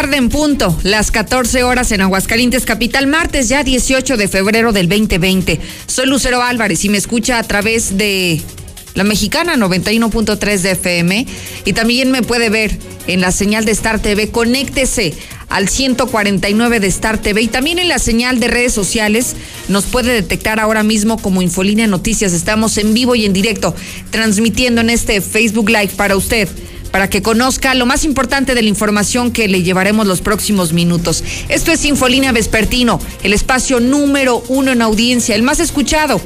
Tarde en punto, las 14 horas en Aguascalientes Capital, martes ya 18 de febrero del 2020. Soy Lucero Álvarez y me escucha a través de la mexicana 91.3 de FM y también me puede ver en la señal de Star TV. Conéctese al 149 de Star TV y también en la señal de redes sociales nos puede detectar ahora mismo como Infolínea Noticias. Estamos en vivo y en directo transmitiendo en este Facebook Live para usted para que conozca lo más importante de la información que le llevaremos los próximos minutos. Esto es Infolínea Vespertino, el espacio número uno en audiencia, el más escuchado.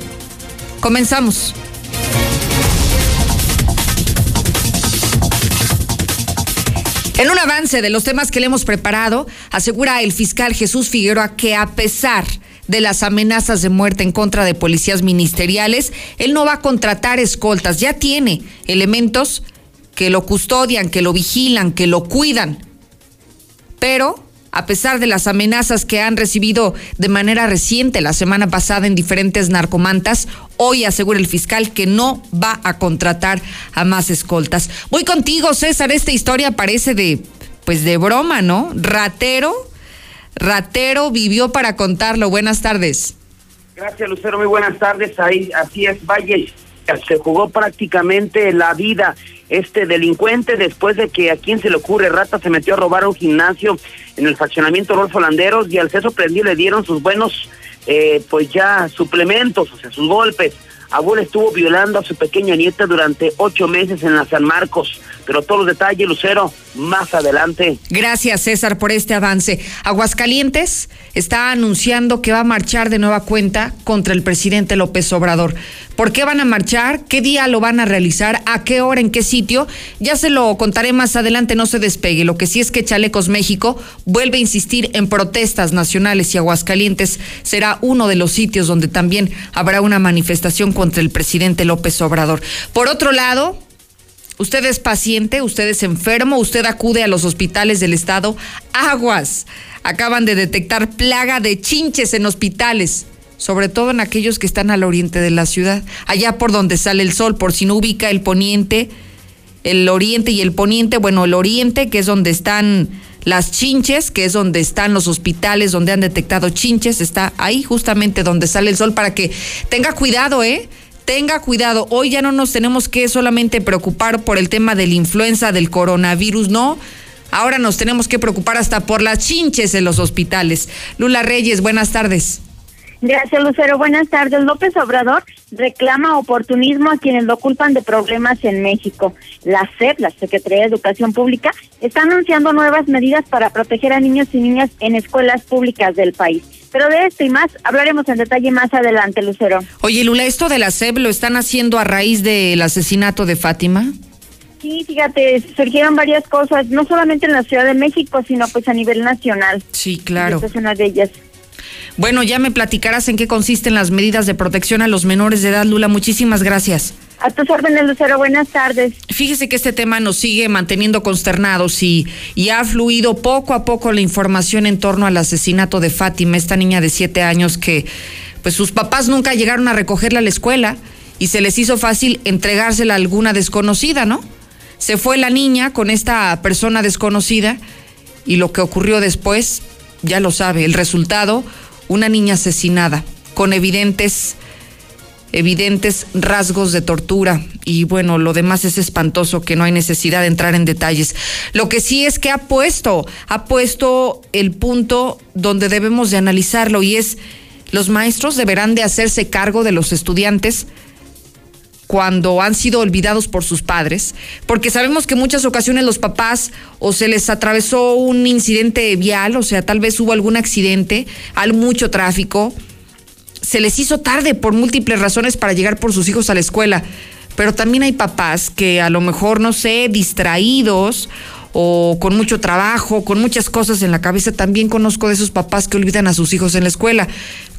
Comenzamos. En un avance de los temas que le hemos preparado, asegura el fiscal Jesús Figueroa que a pesar de las amenazas de muerte en contra de policías ministeriales, él no va a contratar escoltas, ya tiene elementos que lo custodian, que lo vigilan, que lo cuidan. Pero, a pesar de las amenazas que han recibido de manera reciente la semana pasada en diferentes narcomantas, hoy asegura el fiscal que no va a contratar a más escoltas. Voy contigo, César, esta historia parece de, pues de broma, ¿no? Ratero, ratero vivió para contarlo. Buenas tardes. Gracias, Lucero, muy buenas tardes. Ahí, así es, Valle se jugó prácticamente la vida este delincuente después de que a quien se le ocurre rata se metió a robar un gimnasio en el faccionamiento Rolfo Landeros y al ser sorprendido le dieron sus buenos eh, pues ya suplementos, o sea, sus golpes. Abuela estuvo violando a su pequeña nieta durante ocho meses en la San Marcos. Pero todos los detalles, Lucero, más adelante. Gracias, César, por este avance. Aguascalientes está anunciando que va a marchar de nueva cuenta contra el presidente López Obrador. ¿Por qué van a marchar? ¿Qué día lo van a realizar? ¿A qué hora? ¿En qué sitio? Ya se lo contaré más adelante, no se despegue. Lo que sí es que Chalecos México vuelve a insistir en protestas nacionales y Aguascalientes será uno de los sitios donde también habrá una manifestación contra el presidente López Obrador. Por otro lado, usted es paciente, usted es enfermo, usted acude a los hospitales del estado. Aguas. Acaban de detectar plaga de chinches en hospitales sobre todo en aquellos que están al oriente de la ciudad, allá por donde sale el sol, por si no ubica el poniente, el oriente y el poniente, bueno, el oriente, que es donde están las chinches, que es donde están los hospitales, donde han detectado chinches, está ahí justamente donde sale el sol para que tenga cuidado, ¿eh? Tenga cuidado, hoy ya no nos tenemos que solamente preocupar por el tema de la influenza, del coronavirus, no. Ahora nos tenemos que preocupar hasta por las chinches en los hospitales. Lula Reyes, buenas tardes. Gracias, Lucero. Buenas tardes. López Obrador reclama oportunismo a quienes lo culpan de problemas en México. La SEP, la Secretaría de Educación Pública, está anunciando nuevas medidas para proteger a niños y niñas en escuelas públicas del país. Pero de esto y más hablaremos en detalle más adelante, Lucero. Oye, Lula, ¿esto de la SEP lo están haciendo a raíz del asesinato de Fátima? Sí, fíjate, surgieron varias cosas, no solamente en la Ciudad de México, sino pues a nivel nacional. Sí, claro. Esta es una de ellas. Bueno, ya me platicarás en qué consisten las medidas de protección a los menores de edad, Lula. Muchísimas gracias. A tus órdenes, Lucero. Buenas tardes. Fíjese que este tema nos sigue manteniendo consternados y, y ha fluido poco a poco la información en torno al asesinato de Fátima, esta niña de siete años que pues sus papás nunca llegaron a recogerla a la escuela y se les hizo fácil entregársela a alguna desconocida, ¿no? Se fue la niña con esta persona desconocida y lo que ocurrió después, ya lo sabe, el resultado una niña asesinada con evidentes evidentes rasgos de tortura y bueno, lo demás es espantoso que no hay necesidad de entrar en detalles. Lo que sí es que ha puesto, ha puesto el punto donde debemos de analizarlo y es los maestros deberán de hacerse cargo de los estudiantes cuando han sido olvidados por sus padres, porque sabemos que en muchas ocasiones los papás o se les atravesó un incidente vial, o sea, tal vez hubo algún accidente, hay mucho tráfico, se les hizo tarde por múltiples razones para llegar por sus hijos a la escuela, pero también hay papás que a lo mejor, no sé, distraídos o con mucho trabajo, con muchas cosas en la cabeza. También conozco de esos papás que olvidan a sus hijos en la escuela.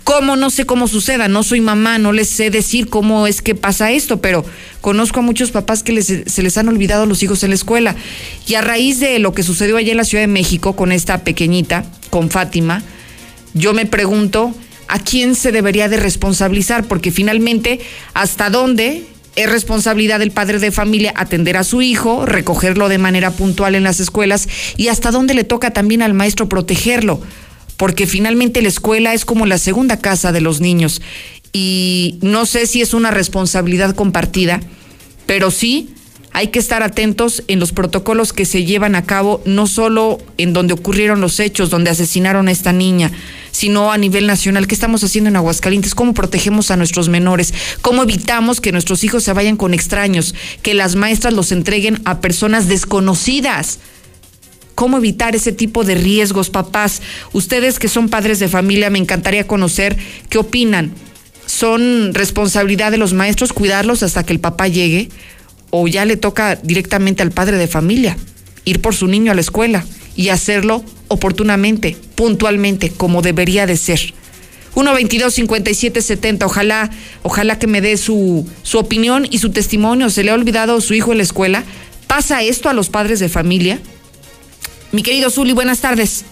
¿Cómo? No sé cómo suceda, no soy mamá, no les sé decir cómo es que pasa esto, pero conozco a muchos papás que se les han olvidado los hijos en la escuela. Y a raíz de lo que sucedió allá en la Ciudad de México con esta pequeñita, con Fátima, yo me pregunto a quién se debería de responsabilizar, porque finalmente, ¿hasta dónde es responsabilidad del padre de familia atender a su hijo, recogerlo de manera puntual en las escuelas y hasta dónde le toca también al maestro protegerlo, porque finalmente la escuela es como la segunda casa de los niños. Y no sé si es una responsabilidad compartida, pero sí hay que estar atentos en los protocolos que se llevan a cabo, no solo en donde ocurrieron los hechos, donde asesinaron a esta niña, sino a nivel nacional. ¿Qué estamos haciendo en Aguascalientes? ¿Cómo protegemos a nuestros menores? ¿Cómo evitamos que nuestros hijos se vayan con extraños? Que las maestras los entreguen a personas desconocidas. ¿Cómo evitar ese tipo de riesgos, papás? Ustedes que son padres de familia, me encantaría conocer qué opinan. ¿Son responsabilidad de los maestros cuidarlos hasta que el papá llegue? O ya le toca directamente al padre de familia ir por su niño a la escuela y hacerlo oportunamente, puntualmente, como debería de ser. 122-5770, ojalá, ojalá que me dé su, su opinión y su testimonio. ¿Se le ha olvidado su hijo en la escuela? ¿Pasa esto a los padres de familia? Mi querido Zuli, buenas tardes.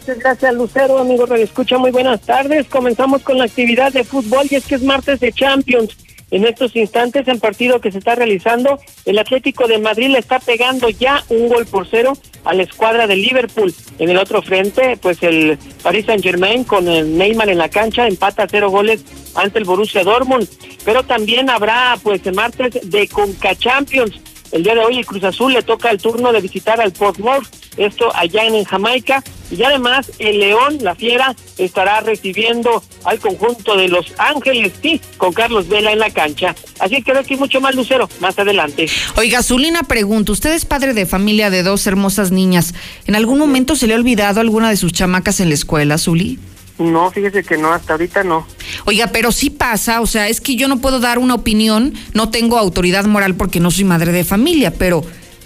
Muchas gracias, Lucero, amigo Radio Escucha. Muy buenas tardes. Comenzamos con la actividad de fútbol y es que es martes de Champions. En estos instantes, en partido que se está realizando, el Atlético de Madrid le está pegando ya un gol por cero a la escuadra de Liverpool. En el otro frente, pues el Paris Saint Germain con el Neymar en la cancha empata cero goles ante el Borussia Dortmund. Pero también habrá pues el martes de Conca Champions. El día de hoy el Cruz Azul le toca el turno de visitar al Portsmouth esto allá en Jamaica. Y además el León, la Fiera, estará recibiendo al conjunto de Los Ángeles, sí, con Carlos Vela en la cancha. Así que aquí mucho más lucero más adelante. Oiga, Zulina pregunta, usted es padre de familia de dos hermosas niñas. ¿En algún momento se le ha olvidado alguna de sus chamacas en la escuela, Zuli? No, fíjese que no, hasta ahorita no. Oiga, pero sí pasa, o sea, es que yo no puedo dar una opinión, no tengo autoridad moral porque no soy madre de familia, pero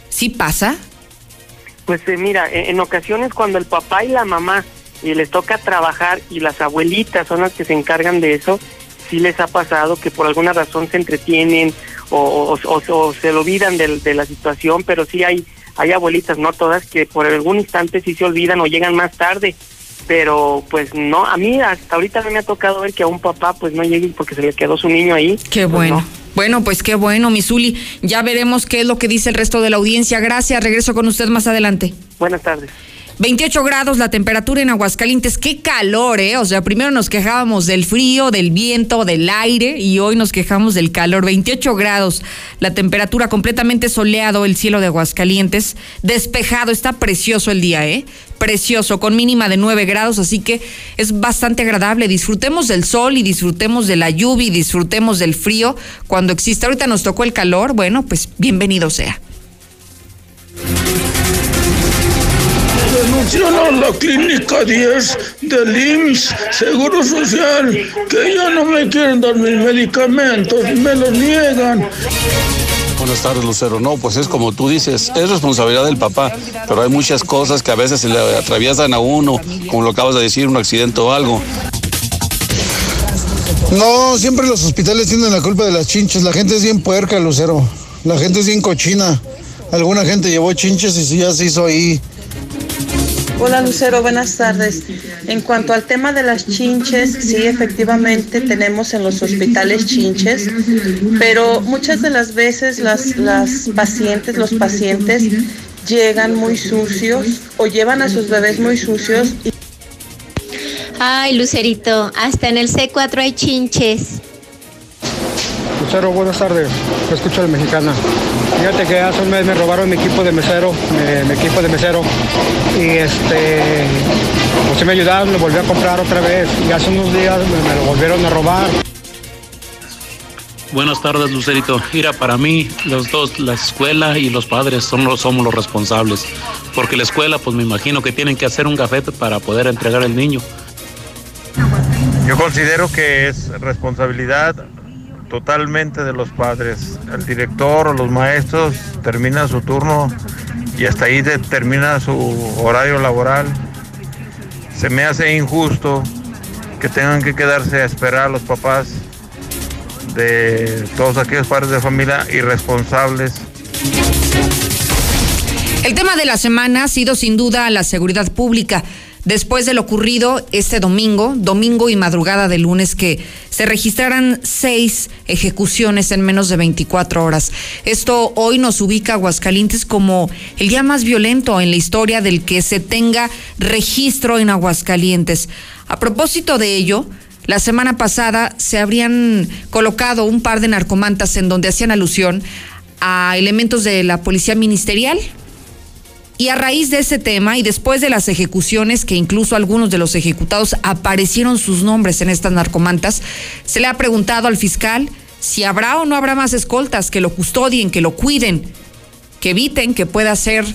sí pasa. Pues eh, mira, en, ocasiones cuando el papá y la mamá y les toca trabajar y las abuelitas son las que se encargan de eso, sí les ha pasado que por alguna razón se entretienen o, se olvidan de, de, la situación, pero sí hay, hay abuelitas, no todas, que por algún instante sí se olvidan o llegan más tarde. Pero pues no, a mí hasta ahorita no me ha tocado ver que a un papá pues no llegue porque se le quedó su niño ahí. Qué pues, bueno. Bueno, pues qué bueno, Misuli. Ya veremos qué es lo que dice el resto de la audiencia. Gracias, regreso con usted más adelante. Buenas tardes. 28 grados la temperatura en Aguascalientes. Qué calor, ¿eh? O sea, primero nos quejábamos del frío, del viento, del aire y hoy nos quejamos del calor. 28 grados la temperatura completamente soleado el cielo de Aguascalientes. Despejado, está precioso el día, ¿eh? Precioso, con mínima de 9 grados, así que es bastante agradable. Disfrutemos del sol y disfrutemos de la lluvia y disfrutemos del frío cuando existe. Ahorita nos tocó el calor, bueno, pues bienvenido sea. Denunciaron a la clínica 10 del IMSS Seguro Social que ya no me quieren dar mis medicamentos, me los niegan. Buenas tardes, Lucero. No, pues es como tú dices, es responsabilidad del papá, pero hay muchas cosas que a veces se le atraviesan a uno, como lo acabas de decir, un accidente o algo. No, siempre los hospitales tienen la culpa de las chinches. La gente es bien puerca, Lucero. La gente es bien cochina. Alguna gente llevó chinches y ya se hizo ahí Hola Lucero, buenas tardes. En cuanto al tema de las chinches, sí, efectivamente tenemos en los hospitales chinches, pero muchas de las veces las, las pacientes, los pacientes llegan muy sucios o llevan a sus bebés muy sucios. Ay, Lucerito, hasta en el C4 hay chinches. Lucero, buenas tardes. Escucho al mexicana. Fíjate que hace un mes me robaron mi equipo de mesero, mi, equipo de mesero. Y este, pues me ayudaron, lo volví a comprar otra vez. Y hace unos días me, lo volvieron a robar. Buenas tardes, Lucerito. Mira, para mí, los dos, la escuela y los padres son los, somos los responsables. Porque la escuela, pues me imagino que tienen que hacer un gafete para poder entregar el niño. Yo considero que es responsabilidad totalmente de los padres. El director o los maestros terminan su turno y hasta ahí termina su horario laboral. Se me hace injusto que tengan que quedarse a esperar a los papás de todos aquellos padres de familia irresponsables. El tema de la semana ha sido sin duda la seguridad pública. Después de lo ocurrido este domingo, domingo y madrugada de lunes, que se registraran seis ejecuciones en menos de 24 horas. Esto hoy nos ubica a Aguascalientes como el día más violento en la historia del que se tenga registro en Aguascalientes. A propósito de ello, la semana pasada se habrían colocado un par de narcomantas en donde hacían alusión a elementos de la policía ministerial, y a raíz de ese tema y después de las ejecuciones, que incluso algunos de los ejecutados aparecieron sus nombres en estas narcomantas, se le ha preguntado al fiscal si habrá o no habrá más escoltas que lo custodien, que lo cuiden, que eviten que pueda ser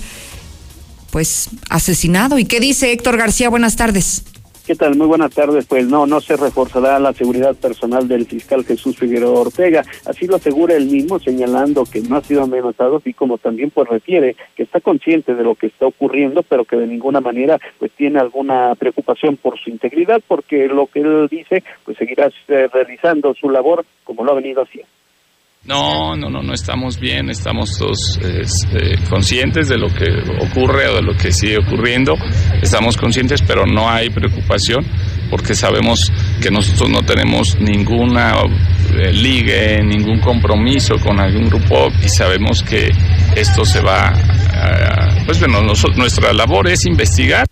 pues asesinado. ¿Y qué dice Héctor García? Buenas tardes. ¿Qué tal? Muy buenas tardes. Pues no, no se reforzará la seguridad personal del fiscal Jesús Figueroa Ortega. Así lo asegura él mismo, señalando que no ha sido amenazado y como también pues refiere que está consciente de lo que está ocurriendo, pero que de ninguna manera pues tiene alguna preocupación por su integridad, porque lo que él dice pues seguirá eh, realizando su labor como lo ha venido haciendo. No, no, no, no estamos bien, estamos todos este, conscientes de lo que ocurre o de lo que sigue ocurriendo, estamos conscientes, pero no hay preocupación porque sabemos que nosotros no tenemos ninguna eh, ligue, ningún compromiso con algún grupo y sabemos que esto se va, pues bueno, nuestra labor es investigar.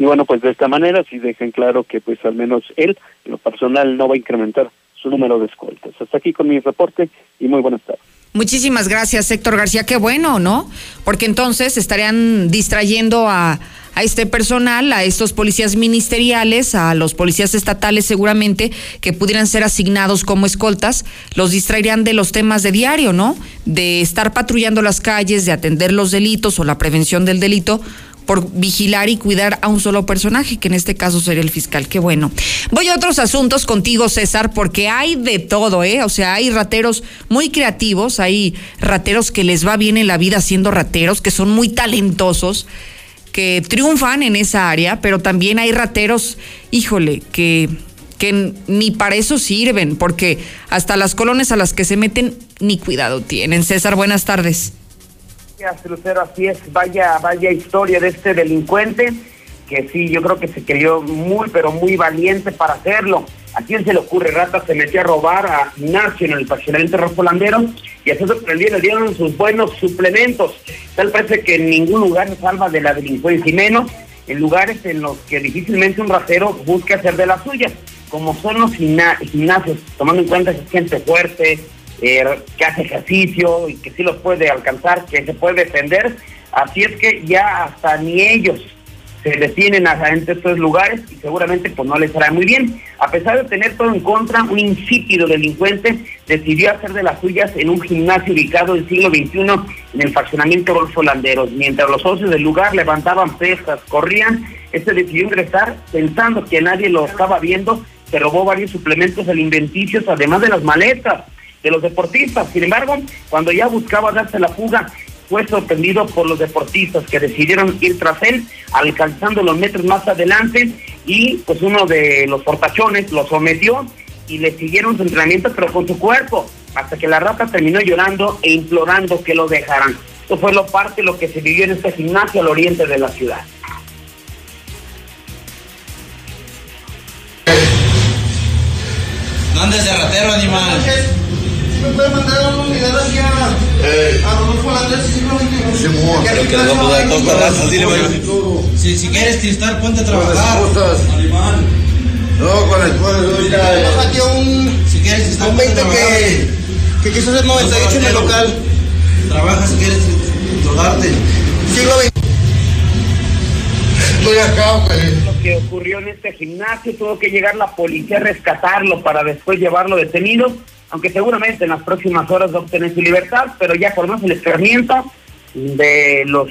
Y bueno, pues de esta manera sí dejen claro que pues al menos él, lo personal, no va a incrementar número de escoltas. Hasta aquí con mi reporte y muy buenas tardes. Muchísimas gracias, Héctor García. Qué bueno, ¿no? Porque entonces estarían distrayendo a, a este personal, a estos policías ministeriales, a los policías estatales seguramente, que pudieran ser asignados como escoltas, los distraerían de los temas de diario, ¿no? De estar patrullando las calles, de atender los delitos o la prevención del delito por vigilar y cuidar a un solo personaje, que en este caso sería el fiscal. Qué bueno. Voy a otros asuntos contigo, César, porque hay de todo, ¿eh? O sea, hay rateros muy creativos, hay rateros que les va bien en la vida siendo rateros, que son muy talentosos, que triunfan en esa área, pero también hay rateros, híjole, que que ni para eso sirven, porque hasta las colonias a las que se meten ni cuidado tienen. César, buenas tardes. Lucero, así es, vaya, vaya historia de este delincuente, que sí, yo creo que se creyó muy, pero muy valiente para hacerlo. ¿A quién se le ocurre? Rata se metió a robar a Ignacio en el fraccionamiento Rofolandero y a sorprendió, le dieron sus buenos suplementos. Tal parece que en ningún lugar se salva de la delincuencia y menos en lugares en los que difícilmente un ratero busque hacer de la suya, como son los gimnasios, tomando en cuenta que es gente fuerte, eh, que hace ejercicio y que sí los puede alcanzar, que se puede defender. Así es que ya hasta ni ellos se detienen a entre estos lugares y seguramente pues no les hará muy bien. A pesar de tener todo en contra, un insípido delincuente decidió hacer de las suyas en un gimnasio ubicado en siglo XXI en el fraccionamiento Golfo Landeros. Mientras los socios del lugar levantaban pesas, corrían, este decidió ingresar pensando que nadie lo estaba viendo, se robó varios suplementos alimenticios, además de las maletas de los deportistas. Sin embargo, cuando ya buscaba darse la fuga, fue sorprendido por los deportistas que decidieron ir tras él, alcanzando los metros más adelante y pues uno de los portachones lo sometió y le siguieron su entrenamiento pero con su cuerpo, hasta que la rata terminó llorando e implorando que lo dejaran. Esto fue lo parte de lo que se vivió en este gimnasio al oriente de la ciudad. ¿Dónde es ratero, animal? Me puede mandar una unidad aquí a, a Rodolfo Landés siglo XXI. Pero que le vamos a dar dos barrazos, dile, Si, si quieres estar, ponte a trabajar. Animal. No, con el cuadro ya. Aquí a un, si quieres estar, un 20 que, que quiso hacer 98 en el local. Trabaja si quieres drogarte. Siglo XX. Estoy acá, güey. Lo que ocurrió en este gimnasio, tuvo que llegar la policía a rescatarlo para después llevarlo detenido aunque seguramente en las próximas horas va a obtener su libertad, pero ya más el escarmiento de los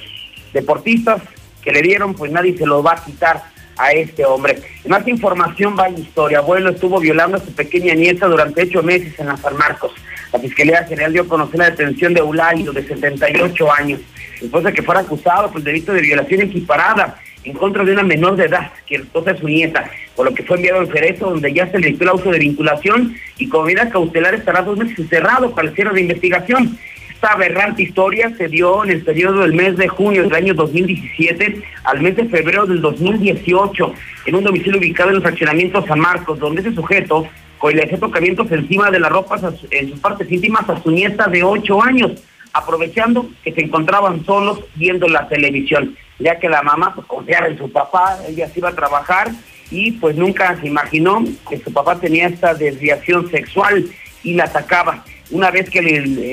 deportistas que le dieron, pues nadie se lo va a quitar a este hombre. más información va en historia. Abuelo estuvo violando a su pequeña nieta durante ocho meses en la San Marcos. La Fiscalía General dio a conocer la detención de Eulario, de 78 años, después de que fuera acusado por el delito de violación equiparada en contra de una menor de edad, que es su nieta, por lo que fue enviado al Cerezo, donde ya se le dictó el auto de vinculación y como medida cautelar estará dos meses cerrado para el cierre de investigación. Esta aberrante historia se dio en el periodo del mes de junio del año 2017 al mes de febrero del 2018 en un domicilio ubicado en el fraccionamiento San Marcos, donde ese sujeto con le hacía tocamientos encima de las ropas en sus partes íntimas a su nieta de 8 años, aprovechando que se encontraban solos viendo la televisión, ya que la mamá pues, confiaba en su papá, ella se iba a trabajar y pues nunca se imaginó que su papá tenía esta desviación sexual y la atacaba. Una vez que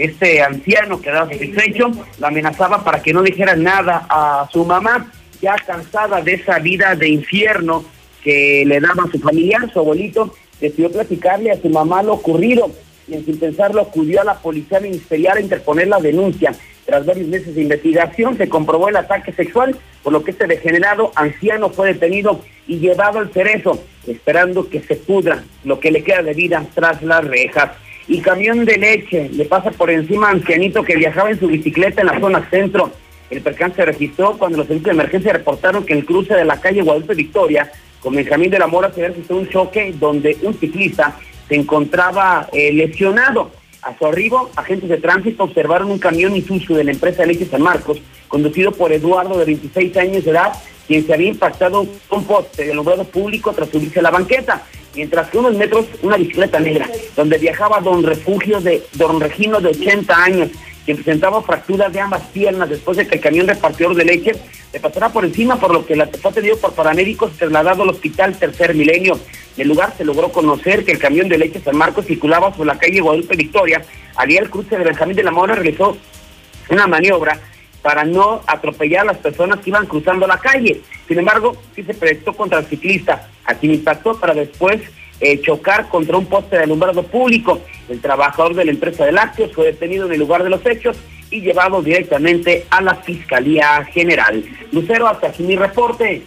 este anciano quedaba satisfecho, la amenazaba para que no dijera nada a su mamá, ya cansada de esa vida de infierno que le daba a su familiar, su abuelito, decidió platicarle a su mamá lo ocurrido y sin pensarlo acudió a la policía ministerial a interponer la denuncia. Tras varios meses de investigación se comprobó el ataque sexual, por lo que este degenerado anciano fue detenido y llevado al cerezo, esperando que se pudra lo que le queda de vida tras las rejas y camión de leche le pasa por encima a ancianito que viajaba en su bicicleta en la zona centro. El percance se registró cuando los servicios de emergencia reportaron que en el cruce de la calle Guadalupe Victoria con Benjamín de la Mora se registró un choque donde un ciclista se encontraba eh, lesionado. A su arribo, agentes de tránsito observaron un camión Isuzu de la empresa Leche San Marcos, conducido por Eduardo de 26 años de edad, quien se había impactado con un poste de alumbrado público tras subirse a la banqueta mientras que unos metros una bicicleta negra, donde viajaba don Refugio de don Regino de 80 años, quien presentaba fracturas de ambas piernas después de que el camión repartidor de leche le pasara por encima, por lo que la fue atendido por paramédicos trasladado al hospital Tercer Milenio. En el lugar se logró conocer que el camión de leche San Marcos circulaba sobre la calle Guadalupe Victoria. Al día el cruce de Benjamín de la Mora realizó una maniobra para no atropellar a las personas que iban cruzando la calle. Sin embargo, sí se proyectó contra el ciclista, a quien impactó para después eh, chocar contra un poste de alumbrado público. El trabajador de la empresa de lácteos fue detenido en el lugar de los hechos y llevado directamente a la Fiscalía General. Lucero, hasta aquí mi reporte.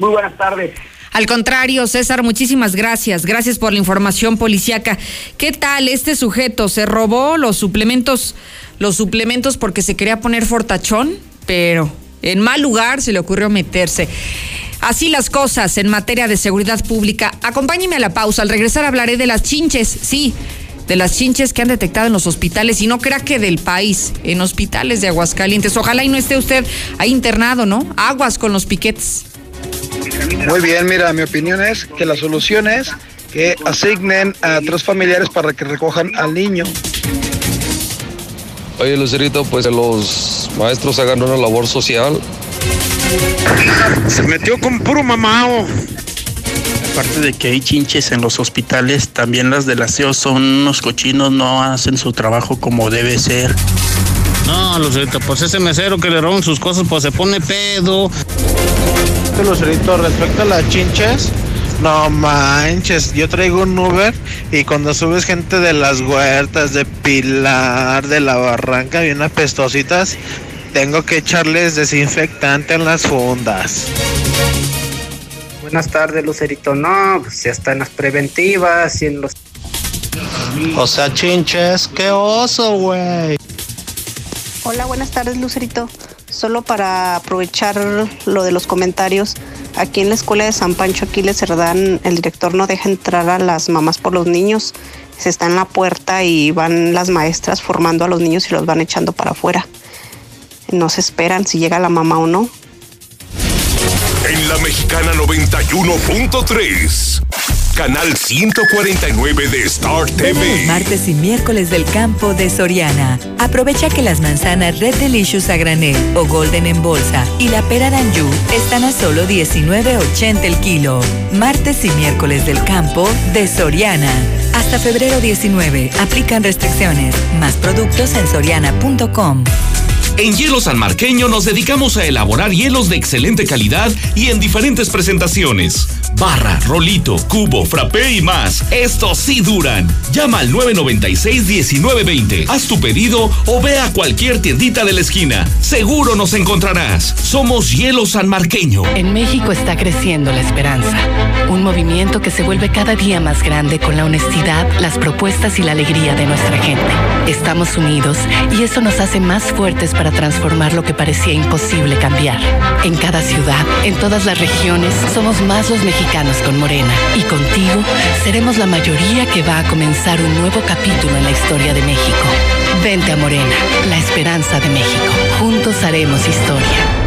Muy buenas tardes. Al contrario, César, muchísimas gracias. Gracias por la información policiaca. ¿Qué tal este sujeto? ¿Se robó los suplementos, los suplementos porque se quería poner fortachón? Pero en mal lugar se le ocurrió meterse. Así las cosas en materia de seguridad pública. Acompáñeme a la pausa. Al regresar hablaré de las chinches. Sí, de las chinches que han detectado en los hospitales y no crea que del país, en hospitales de Aguascalientes. Ojalá y no esté usted ahí internado, ¿no? Aguas con los piquetes. Muy bien, mira, mi opinión es que la solución es que asignen a tres familiares para que recojan al niño. Oye, Lucerito, pues los maestros hagan una labor social. Se metió con puro mamao. Aparte de que hay chinches en los hospitales, también las del aseo son unos cochinos, no hacen su trabajo como debe ser. No, Lucerito, pues ese mesero que le roban sus cosas, pues se pone pedo. Lucerito, respecto a las chinches, no manches, yo traigo un Uber y cuando subes gente de las huertas, de Pilar, de la Barranca, y unas pestositas, tengo que echarles desinfectante en las fundas. Buenas tardes, Lucerito. No, pues ya está en las preventivas y en los... O sea, chinches, qué oso, güey. Hola, buenas tardes, Lucerito. Solo para aprovechar lo de los comentarios, aquí en la escuela de San Pancho Aquiles Cerdán, el director no deja entrar a las mamás por los niños. Se está en la puerta y van las maestras formando a los niños y los van echando para afuera. No se esperan si llega la mamá o no. En la mexicana 91.3. Canal 149 de Star TV. Martes y miércoles del campo de Soriana. Aprovecha que las manzanas Red Delicious a granel o Golden en bolsa y la pera Danju están a solo 19.80 el kilo. Martes y miércoles del campo de Soriana. Hasta febrero 19. Aplican restricciones. Más productos en soriana.com. En Hielo San Marqueño nos dedicamos a elaborar hielos de excelente calidad y en diferentes presentaciones. Barra, rolito, cubo, frappé y más. Estos sí duran. Llama al 996-1920. Haz tu pedido o ve a cualquier tiendita de la esquina. Seguro nos encontrarás. Somos Hielo San Marqueño. En México está creciendo la esperanza. Un movimiento que se vuelve cada día más grande con la honestidad, las propuestas y la alegría de nuestra gente. Estamos unidos y eso nos hace más fuertes para transformar lo que parecía imposible cambiar. En cada ciudad, en todas las regiones, somos más los mexicanos con Morena. Y contigo seremos la mayoría que va a comenzar un nuevo capítulo en la historia de México. Vente a Morena, la esperanza de México. Juntos haremos historia.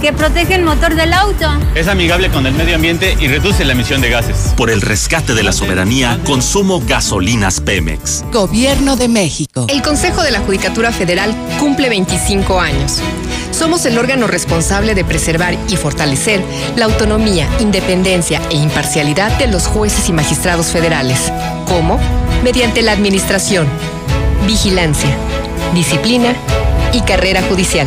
que protege el motor del auto. Es amigable con el medio ambiente y reduce la emisión de gases. Por el rescate de la soberanía, consumo gasolinas Pemex. Gobierno de México. El Consejo de la Judicatura Federal cumple 25 años. Somos el órgano responsable de preservar y fortalecer la autonomía, independencia e imparcialidad de los jueces y magistrados federales. ¿Cómo? Mediante la administración, vigilancia, disciplina y carrera judicial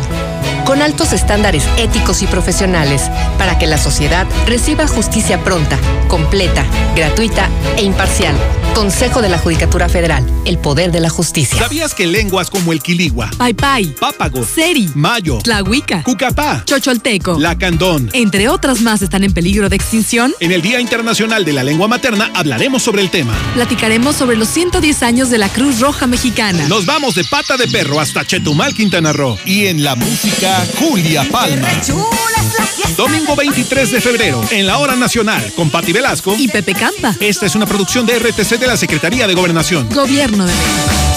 con altos estándares éticos y profesionales para que la sociedad reciba justicia pronta, completa, gratuita e imparcial. Consejo de la Judicatura Federal, el poder de la justicia. ¿Sabías que lenguas como el quiligua, paipai, pápago, seri, mayo, tlahuica, cucapá, chocholteco, lacandón, entre otras más están en peligro de extinción? En el Día Internacional de la Lengua Materna hablaremos sobre el tema. Platicaremos sobre los 110 años de la Cruz Roja Mexicana. Nos vamos de pata de perro hasta Chetumal, Quintana Roo. Y en la música, Julia Palma. Domingo 23 de febrero, en la Hora Nacional, con Patti Velasco y Pepe Campa. Esta es una producción de RTC de la Secretaría de Gobernación. Gobierno de México.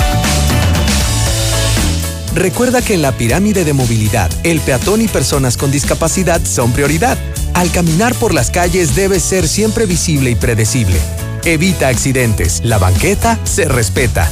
Recuerda que en la pirámide de movilidad, el peatón y personas con discapacidad son prioridad. Al caminar por las calles debe ser siempre visible y predecible. Evita accidentes. La banqueta se respeta.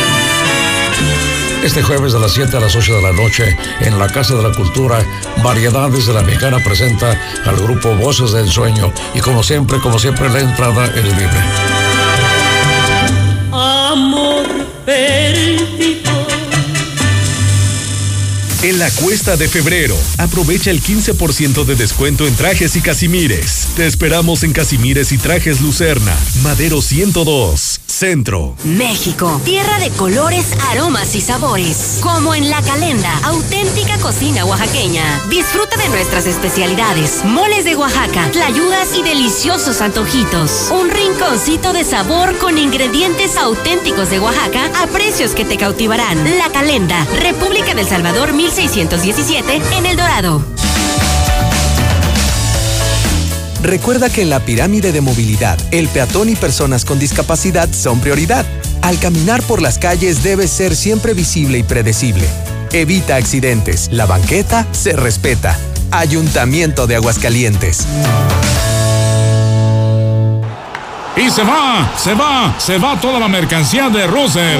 Este jueves de las 7 a las 8 de la noche, en la Casa de la Cultura, Variedades de la Mexicana presenta al grupo Voces del Sueño. Y como siempre, como siempre, la entrada es libre. Amor pérfido. En la cuesta de febrero, aprovecha el 15% de descuento en trajes y casimires. Te esperamos en Casimires y Trajes Lucerna, Madero 102, Centro. México, tierra de colores, aromas y sabores. Como en La Calenda, auténtica cocina oaxaqueña. Disfruta de nuestras especialidades, moles de Oaxaca, tlayudas y deliciosos antojitos. Un rinconcito de sabor con ingredientes auténticos de Oaxaca a precios que te cautivarán. La Calenda, República del Salvador 1617 en El Dorado. Recuerda que en la pirámide de movilidad, el peatón y personas con discapacidad son prioridad. Al caminar por las calles debe ser siempre visible y predecible. Evita accidentes. La banqueta se respeta. Ayuntamiento de Aguascalientes. Y se va, se va, se va toda la mercancía de Russell.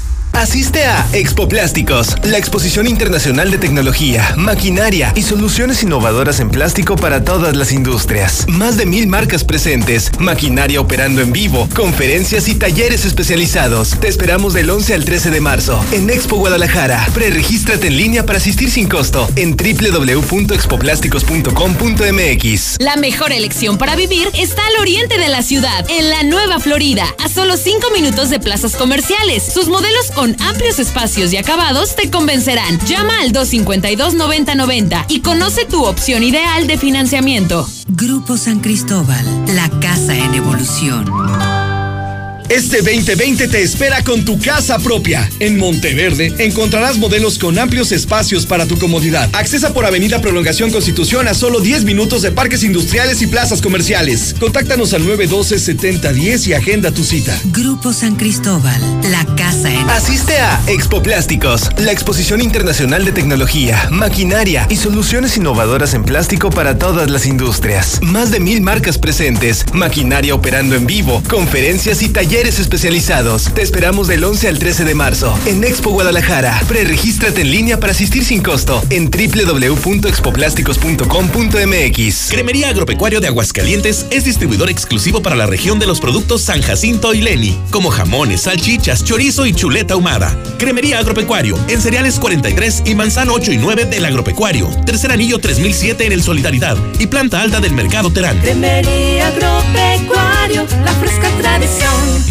Asiste a Expo Plásticos, la exposición internacional de tecnología, maquinaria y soluciones innovadoras en plástico para todas las industrias. Más de mil marcas presentes, maquinaria operando en vivo, conferencias y talleres especializados. Te esperamos del 11 al 13 de marzo en Expo Guadalajara. Preregístrate en línea para asistir sin costo en www.expoplásticos.com.mx. La mejor elección para vivir está al oriente de la ciudad, en la Nueva Florida, a solo 5 minutos de plazas comerciales. Sus modelos con amplios espacios y acabados te convencerán. Llama al 252-9090 y conoce tu opción ideal de financiamiento. Grupo San Cristóbal, la casa en evolución. Este 2020 te espera con tu casa propia. En Monteverde encontrarás modelos con amplios espacios para tu comodidad. Accesa por Avenida Prolongación Constitución a solo 10 minutos de parques industriales y plazas comerciales. Contáctanos al 912-7010 y agenda tu cita. Grupo San Cristóbal, la casa en... Asiste a Expo Plásticos, la exposición internacional de tecnología, maquinaria y soluciones innovadoras en plástico para todas las industrias. Más de mil marcas presentes, maquinaria operando en vivo, conferencias y talleres especializados. Te esperamos del 11 al 13 de marzo en Expo Guadalajara. Preregístrate en línea para asistir sin costo en www.expoplásticos.com.mx. Cremería Agropecuario de Aguascalientes es distribuidor exclusivo para la región de los productos San Jacinto y Leni, como jamones, salchichas, chorizo y chuleta ahumada. Cremería Agropecuario en cereales 43 y manzano 8 y 9 del Agropecuario. Tercer anillo 3007 en el Solidaridad y planta alta del Mercado Terán. Cremería Agropecuario, la fresca tradición.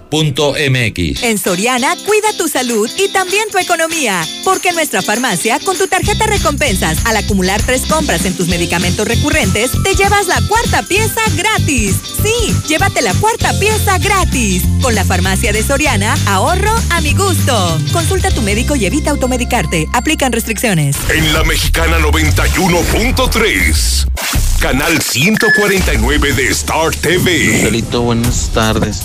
MX. En Soriana, cuida tu salud y también tu economía. Porque en nuestra farmacia, con tu tarjeta recompensas, al acumular tres compras en tus medicamentos recurrentes, te llevas la cuarta pieza gratis. Sí, llévate la cuarta pieza gratis. Con la farmacia de Soriana, ahorro a mi gusto. Consulta a tu médico y evita automedicarte. Aplican restricciones. En la mexicana 91.3. Canal 149 de Star TV. Lucerito, buenas tardes.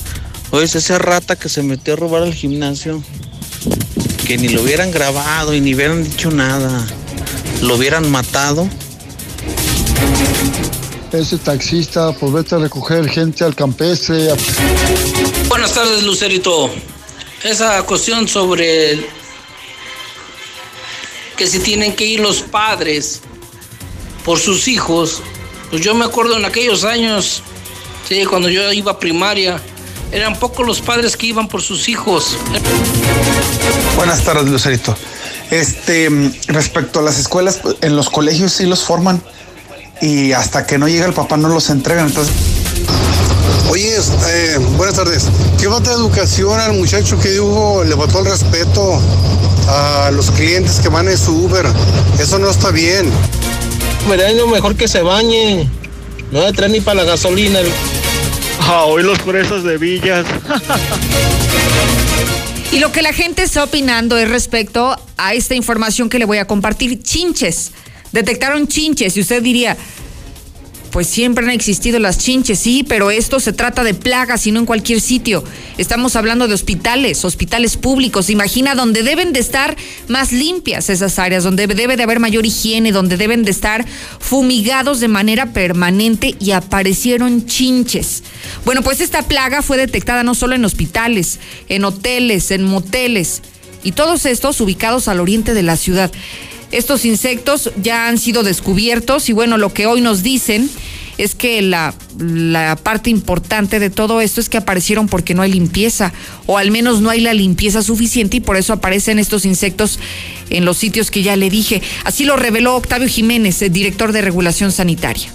Oye, esa rata que se metió a robar al gimnasio, que ni lo hubieran grabado y ni hubieran dicho nada, lo hubieran matado. Ese taxista, pues vete a recoger gente al campestre. Buenas tardes, Lucerito. Esa cuestión sobre que si tienen que ir los padres por sus hijos, pues yo me acuerdo en aquellos años, sí, cuando yo iba a primaria, eran pocos los padres que iban por sus hijos. Buenas tardes, Lucerito. Este, respecto a las escuelas, en los colegios sí los forman y hasta que no llega el papá no los entregan. Entonces. Oye, eh, buenas tardes. ¿Qué falta de educación al muchacho que dijo le faltó el respeto a los clientes que van en su Uber? Eso no está bien. lo mejor que se bañe. No de traer ni para la gasolina. Ah, hoy los presos de Villas. Y lo que la gente está opinando es respecto a esta información que le voy a compartir. Chinches. Detectaron chinches y usted diría, pues siempre han existido las chinches, sí, pero esto se trata de plagas y no en cualquier sitio. Estamos hablando de hospitales, hospitales públicos. Imagina donde deben de estar más limpias esas áreas, donde debe de haber mayor higiene, donde deben de estar fumigados de manera permanente y aparecieron chinches. Bueno, pues esta plaga fue detectada no solo en hospitales, en hoteles, en moteles y todos estos ubicados al oriente de la ciudad. Estos insectos ya han sido descubiertos y bueno, lo que hoy nos dicen es que la, la, parte importante de todo esto es que aparecieron porque no hay limpieza, o al menos no hay la limpieza suficiente y por eso aparecen estos insectos en los sitios que ya le dije. Así lo reveló Octavio Jiménez, el director de regulación sanitaria.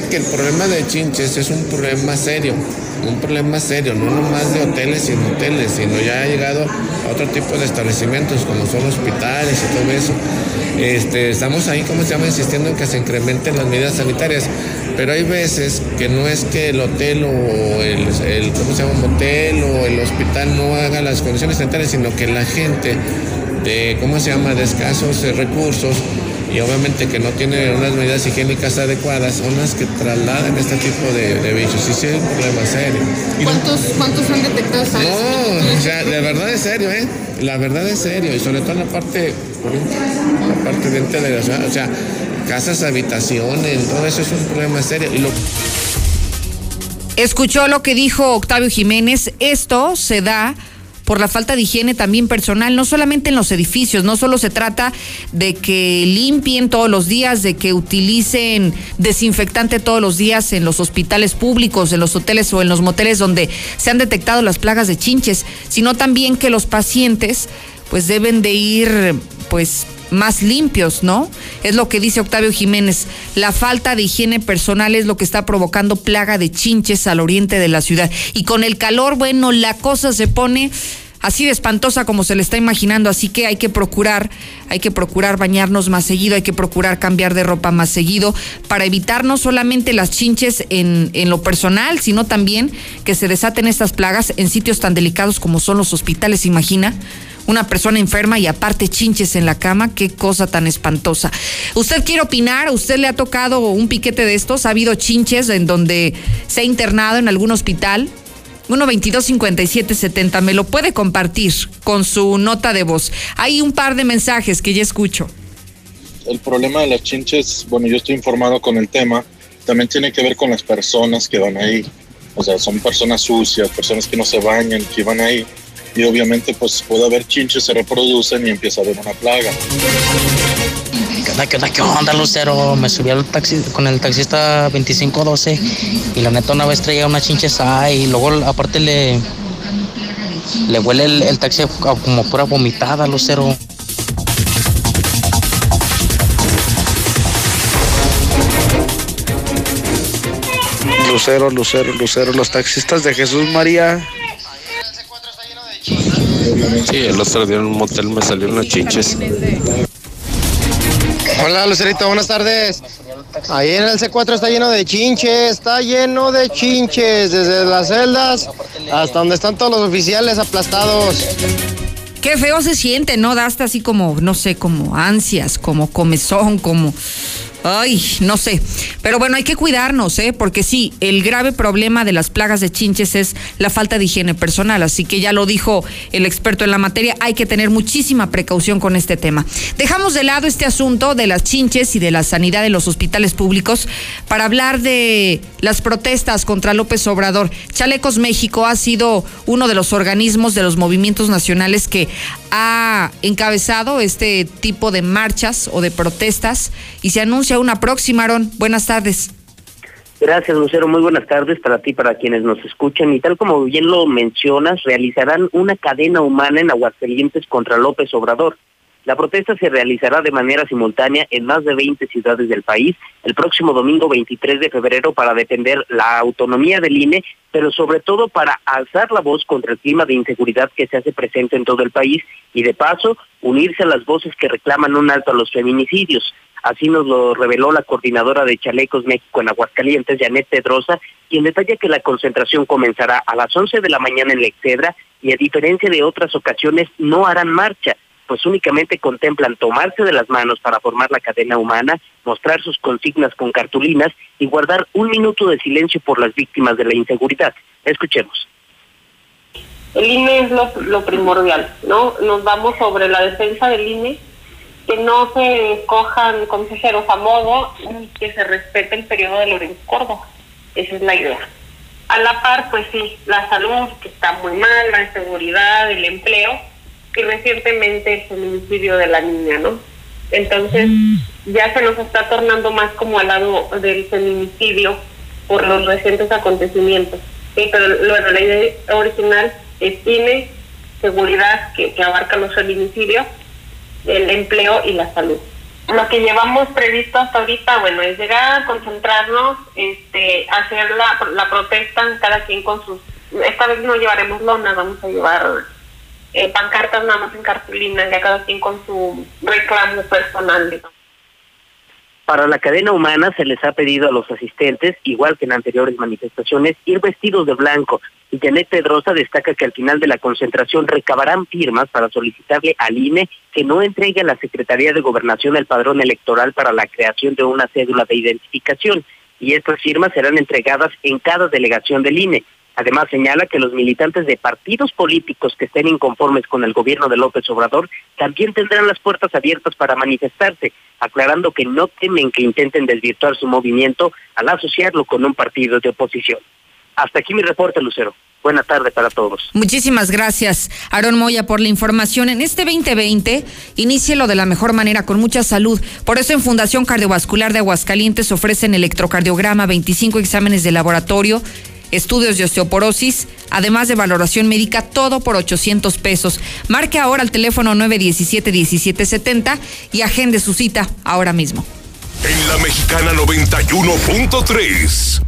Fíjate que el problema de chinches es un problema serio, un problema serio, no nomás de hoteles y hoteles, sino ya ha llegado a otro tipo de establecimientos como son hospitales y todo eso. Este, estamos ahí, como se llama, insistiendo en que se incrementen las medidas sanitarias, pero hay veces que no es que el hotel o el, el ¿cómo se llama? motel o el hospital no haga las condiciones sanitarias, sino que la gente de, ¿cómo se llama?, de escasos recursos y obviamente que no tiene unas medidas higiénicas adecuadas son las que trasladan este tipo de, bichos. Y sí es un problema serio. ¿Cuántos, ¿Cuántos han detectado? No, o sea, de verdad es serio, ¿eh? La verdad es serio, y sobre todo en la parte, la parte dentro de la ciudad, o sea, casas, habitaciones, todo eso es un problema serio. Y lo... Escuchó lo que dijo Octavio Jiménez. Esto se da por la falta de higiene también personal, no solamente en los edificios, no solo se trata de que limpien todos los días, de que utilicen desinfectante todos los días en los hospitales públicos, en los hoteles o en los moteles donde se han detectado las plagas de chinches, sino también que los pacientes pues deben de ir pues más limpios, ¿no? Es lo que dice Octavio Jiménez. La falta de higiene personal es lo que está provocando plaga de chinches al oriente de la ciudad. Y con el calor, bueno, la cosa se pone así de espantosa como se le está imaginando, así que hay que procurar, hay que procurar bañarnos más seguido, hay que procurar cambiar de ropa más seguido para evitar no solamente las chinches en, en lo personal, sino también que se desaten estas plagas en sitios tan delicados como son los hospitales, imagina una persona enferma y aparte chinches en la cama, qué cosa tan espantosa. ¿Usted quiere opinar? ¿Usted le ha tocado un piquete de estos? ¿Ha habido chinches en donde se ha internado en algún hospital? 1 22 57 70 me lo puede compartir con su nota de voz. Hay un par de mensajes que ya escucho. El problema de las chinches, bueno, yo estoy informado con el tema, también tiene que ver con las personas que van ahí. O sea, son personas sucias, personas que no se bañan, que van ahí. Y obviamente pues puede haber chinches, se reproducen y empieza a haber una plaga. ¿Qué onda, qué onda, qué onda, Lucero? Me subí al taxi con el taxista 2512 y la neta una vez traía una chinchesa y luego aparte le, le huele el, el taxi como pura vomitada, Lucero. Lucero, Lucero, Lucero, los taxistas de Jesús María. Sí, el otro día en un motel me salieron las chinches. Hola Lucerito, buenas tardes. Ahí en el C4 está lleno de chinches, está lleno de chinches, desde las celdas hasta donde están todos los oficiales aplastados. Qué feo se siente, ¿no? Da hasta así como, no sé, como ansias, como comezón, como... Ay, no sé. Pero bueno, hay que cuidarnos, ¿eh? Porque sí, el grave problema de las plagas de chinches es la falta de higiene personal. Así que ya lo dijo el experto en la materia, hay que tener muchísima precaución con este tema. Dejamos de lado este asunto de las chinches y de la sanidad de los hospitales públicos para hablar de las protestas contra López Obrador. Chalecos México ha sido uno de los organismos de los movimientos nacionales que ha encabezado este tipo de marchas o de protestas y se anuncia una próxima, Aaron. Buenas tardes. Gracias, Lucero. Muy buenas tardes para ti, para quienes nos escuchan. Y tal como bien lo mencionas, realizarán una cadena humana en Aguascalientes contra López Obrador. La protesta se realizará de manera simultánea en más de 20 ciudades del país el próximo domingo 23 de febrero para defender la autonomía del INE, pero sobre todo para alzar la voz contra el clima de inseguridad que se hace presente en todo el país y de paso unirse a las voces que reclaman un alto a los feminicidios. Así nos lo reveló la coordinadora de Chalecos México en Aguascalientes, Janet Pedrosa, quien detalla que la concentración comenzará a las 11 de la mañana en la y a diferencia de otras ocasiones no harán marcha, pues únicamente contemplan tomarse de las manos para formar la cadena humana, mostrar sus consignas con cartulinas y guardar un minuto de silencio por las víctimas de la inseguridad. Escuchemos. El INE es lo, lo primordial, ¿no? Nos vamos sobre la defensa del INE que no se escojan consejeros a modo y que se respete el periodo de Lorenzo Córdoba. Esa es la idea. A la par, pues sí, la salud, que está muy mal, la inseguridad, el empleo y recientemente el feminicidio de la niña, ¿no? Entonces, ya se nos está tornando más como al lado del feminicidio por los recientes acontecimientos. Sí, pero bueno, la idea original es cine, seguridad que, que abarca los feminicidios el empleo y la salud. Lo que llevamos previsto hasta ahorita, bueno, es llegar, concentrarnos, este, hacer la, la protesta, cada quien con sus... Esta vez no llevaremos lona, vamos a llevar eh, pancartas nada más en cartulina, ya cada quien con su reclamo personal. Para la cadena humana se les ha pedido a los asistentes, igual que en anteriores manifestaciones, ir vestidos de blanco. Y Janet Pedrosa destaca que al final de la concentración recabarán firmas para solicitarle al INE que no entregue a la Secretaría de Gobernación el padrón electoral para la creación de una cédula de identificación. Y estas firmas serán entregadas en cada delegación del INE. Además, señala que los militantes de partidos políticos que estén inconformes con el gobierno de López Obrador también tendrán las puertas abiertas para manifestarse, aclarando que no temen que intenten desvirtuar su movimiento al asociarlo con un partido de oposición. Hasta aquí mi reporte, Lucero. Buena tarde para todos. Muchísimas gracias, Aaron Moya, por la información. En este 2020, lo de la mejor manera, con mucha salud. Por eso en Fundación Cardiovascular de Aguascalientes ofrecen electrocardiograma, 25 exámenes de laboratorio, estudios de osteoporosis, además de valoración médica, todo por 800 pesos. Marque ahora al teléfono 917-1770 y agende su cita ahora mismo. En la Mexicana 91.3.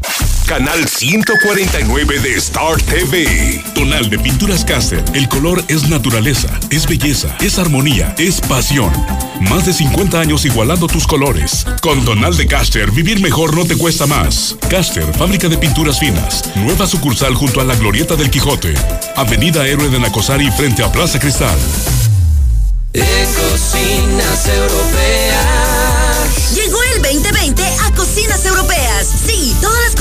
Canal 149 de Star TV. Tonal de Pinturas Caster. El color es naturaleza, es belleza, es armonía, es pasión. Más de 50 años igualando tus colores. Con Tonal de Caster, vivir mejor no te cuesta más. Caster, fábrica de pinturas finas. Nueva sucursal junto a la Glorieta del Quijote. Avenida Héroe de Nacosari frente a Plaza Cristal. En cocinas europeas. Llegó el 2020 a Cocinas Europeas.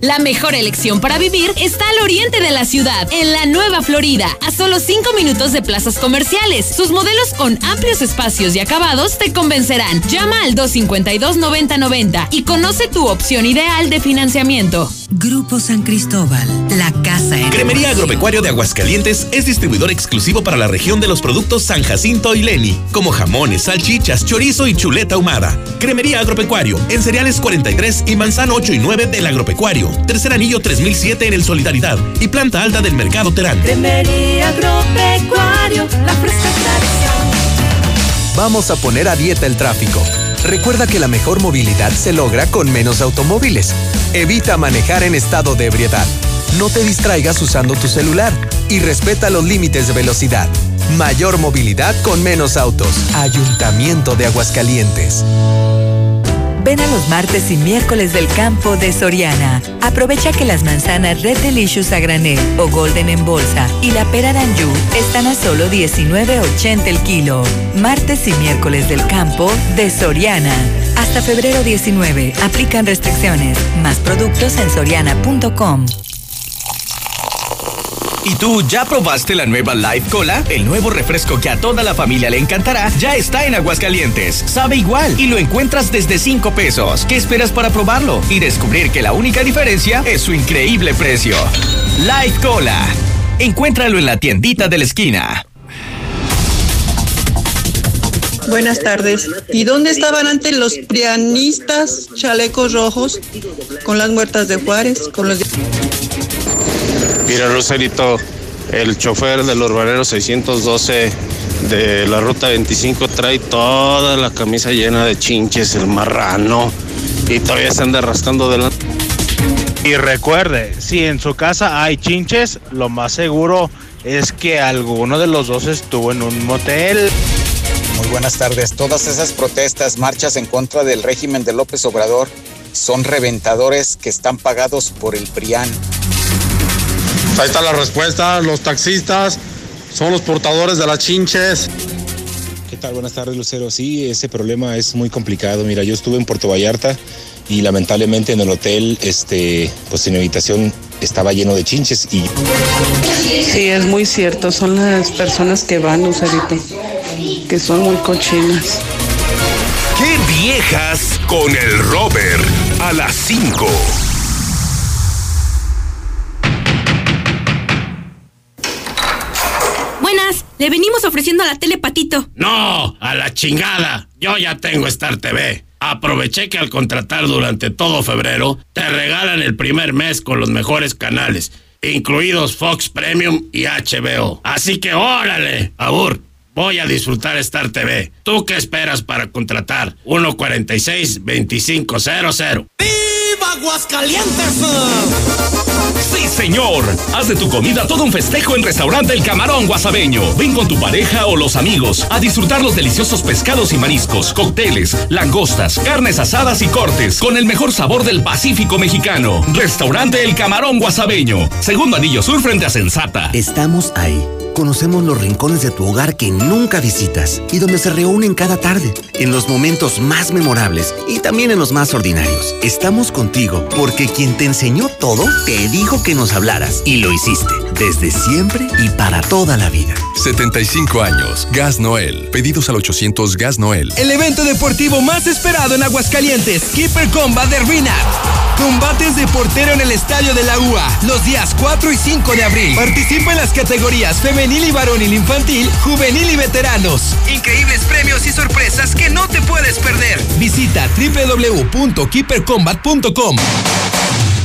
La mejor elección para vivir está al oriente de la ciudad, en la Nueva Florida, a solo 5 minutos de plazas comerciales. Sus modelos con amplios espacios y acabados te convencerán. Llama al 252-9090 y conoce tu opción ideal de financiamiento. Grupo San Cristóbal, la casa en. Cremería Agropecuario de Aguascalientes es distribuidor exclusivo para la región de los productos San Jacinto y Leni, como jamones, salchichas, chorizo y chuleta ahumada. Cremería Agropecuario, en cereales 43 y manzano 8 y 9 del Agropecuario. Tercer anillo 3007 en el Solidaridad y planta alta del Mercado Terán. Cremería Agropecuario, la fresca tradición. Vamos a poner a dieta el tráfico. Recuerda que la mejor movilidad se logra con menos automóviles. Evita manejar en estado de ebriedad. No te distraigas usando tu celular y respeta los límites de velocidad. Mayor movilidad con menos autos. Ayuntamiento de Aguascalientes. Ven a los martes y miércoles del campo de Soriana. Aprovecha que las manzanas Red Delicious a granel o Golden en bolsa y la pera Danju están a solo 19.80 el kilo. Martes y miércoles del campo de Soriana. Hasta febrero 19. Aplican restricciones. Más productos en soriana.com. ¿Y tú ya probaste la nueva Life Cola? El nuevo refresco que a toda la familia le encantará ya está en Aguascalientes. Sabe igual y lo encuentras desde 5 pesos. ¿Qué esperas para probarlo? Y descubrir que la única diferencia es su increíble precio. Life Cola. Encuéntralo en la tiendita de la esquina. Buenas tardes. ¿Y dónde estaban antes los prianistas chalecos rojos con las muertas de Juárez? Con los... Mira, Roserito, el chofer del Urbanero 612 de la ruta 25 trae toda la camisa llena de chinches, el marrano, y todavía se anda rascando delante. Y recuerde, si en su casa hay chinches, lo más seguro es que alguno de los dos estuvo en un motel. Muy buenas tardes. Todas esas protestas, marchas en contra del régimen de López Obrador, son reventadores que están pagados por el PRIAN. Ahí está la respuesta. Los taxistas son los portadores de las chinches. ¿Qué tal? Buenas tardes, Lucero. Sí, ese problema es muy complicado. Mira, yo estuve en Puerto Vallarta y lamentablemente en el hotel, este, pues en habitación estaba lleno de chinches y... Sí, es muy cierto. Son las personas que van, Lucerito, que son muy cochinas. ¡Qué viejas con el Robert! A las 5. Le venimos ofreciendo a la tele Patito. No, a la chingada. Yo ya tengo Star TV. Aproveché que al contratar durante todo febrero, te regalan el primer mes con los mejores canales, incluidos Fox Premium y HBO. Así que órale, Abur, voy a disfrutar Star TV. ¿Tú qué esperas para contratar? 146-2500. ¡Viva Aguascalientes! Sí, señor. Haz de tu comida todo un festejo en Restaurante El Camarón Guasabeño. Ven con tu pareja o los amigos a disfrutar los deliciosos pescados y mariscos, cócteles, langostas, carnes asadas y cortes con el mejor sabor del Pacífico mexicano. Restaurante El Camarón Guasabeño. Segundo anillo sur frente a Sensata. Estamos ahí conocemos los rincones de tu hogar que nunca visitas y donde se reúnen cada tarde, en los momentos más memorables y también en los más ordinarios. Estamos contigo porque quien te enseñó todo te dijo que nos hablaras y lo hiciste desde siempre y para toda la vida. 75 años. Gas Noel. Pedidos al 800 Gas Noel. El evento deportivo más esperado en Aguascalientes, Keeper Combat de Rinat. Combates de portero en el estadio de la UA, los días 4 y 5 de abril. Participa en las categorías femenil y varonil infantil, juvenil y veteranos. Increíbles premios y sorpresas que no te puedes perder. Visita www.keepercombat.com.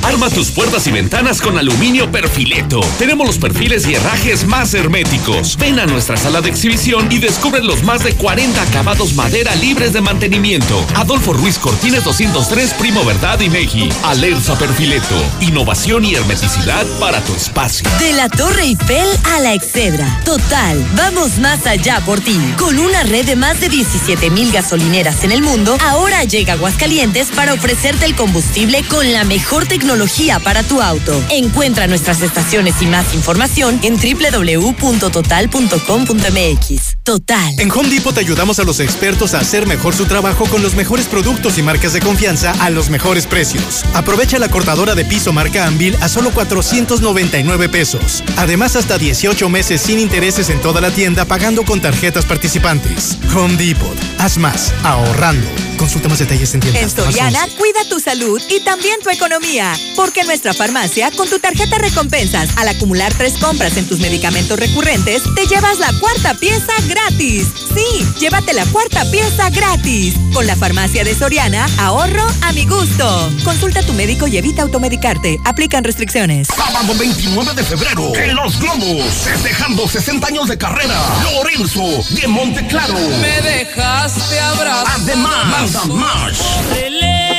Arma tus puertas y ventanas con aluminio perfileto. Tenemos los perfiles y herrajes más herméticos. Ven a nuestra sala de exhibición y descubre los más de 40 acabados madera libres de mantenimiento. Adolfo Ruiz Cortines 203, Primo Verdad y Meji. Alerza Perfileto. Innovación y hermeticidad para tu espacio. De la Torre Eiffel a la Excedra. Total, vamos más allá por ti. Con una red de más de 17 mil gasolineras en el mundo, ahora llega Aguascalientes para ofrecerte el combustible con la mejor tecnología para tu auto. Encuentra nuestras estaciones y más información en www.total.com.mx. Total. En Home Depot te ayudamos a los expertos a hacer mejor su trabajo con los mejores productos y marcas de confianza a los mejores precios. Aprovecha la cortadora de piso marca Anvil a solo 499 pesos. Además, hasta 18 meses sin intereses en toda la tienda pagando con tarjetas participantes. Home Depot. Haz más, ahorrando. Consulta más detalles en tienda. En Soriana, cuida tu salud y también tu economía. Porque en nuestra farmacia, con tu tarjeta recompensas, al acumular tres compras en tus medicamentos recurrentes, te llevas la cuarta pieza gratis. Sí, llévate la cuarta pieza gratis. Con la farmacia de Soriana, ahorro a mi gusto. Consulta a tu médico y evita automedicarte. Aplican restricciones. Sábado 29 de febrero, en Los Globos, festejando 60 años de carrera, Lorenzo de Monteclaro. Me dejaste abrazar. Además, Banda Mash,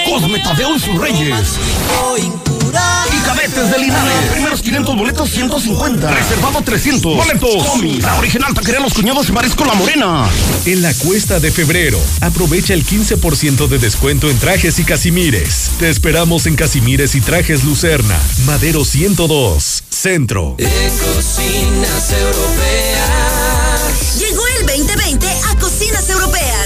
Cosme Tadeo y sus Reyes. Y cadetes de Linares. Primeros 500 boletos, 150. Reservado 300. Boletos. Comi, la original taquería Los Cuñados y Marisco La Morena. En la cuesta de febrero, aprovecha el 15% de descuento en trajes y casimires. Te esperamos en Casimires y Trajes Lucerna, Madero 102, Centro. En cocinas europeas. Llegó el 2020 a Cocinas Europeas.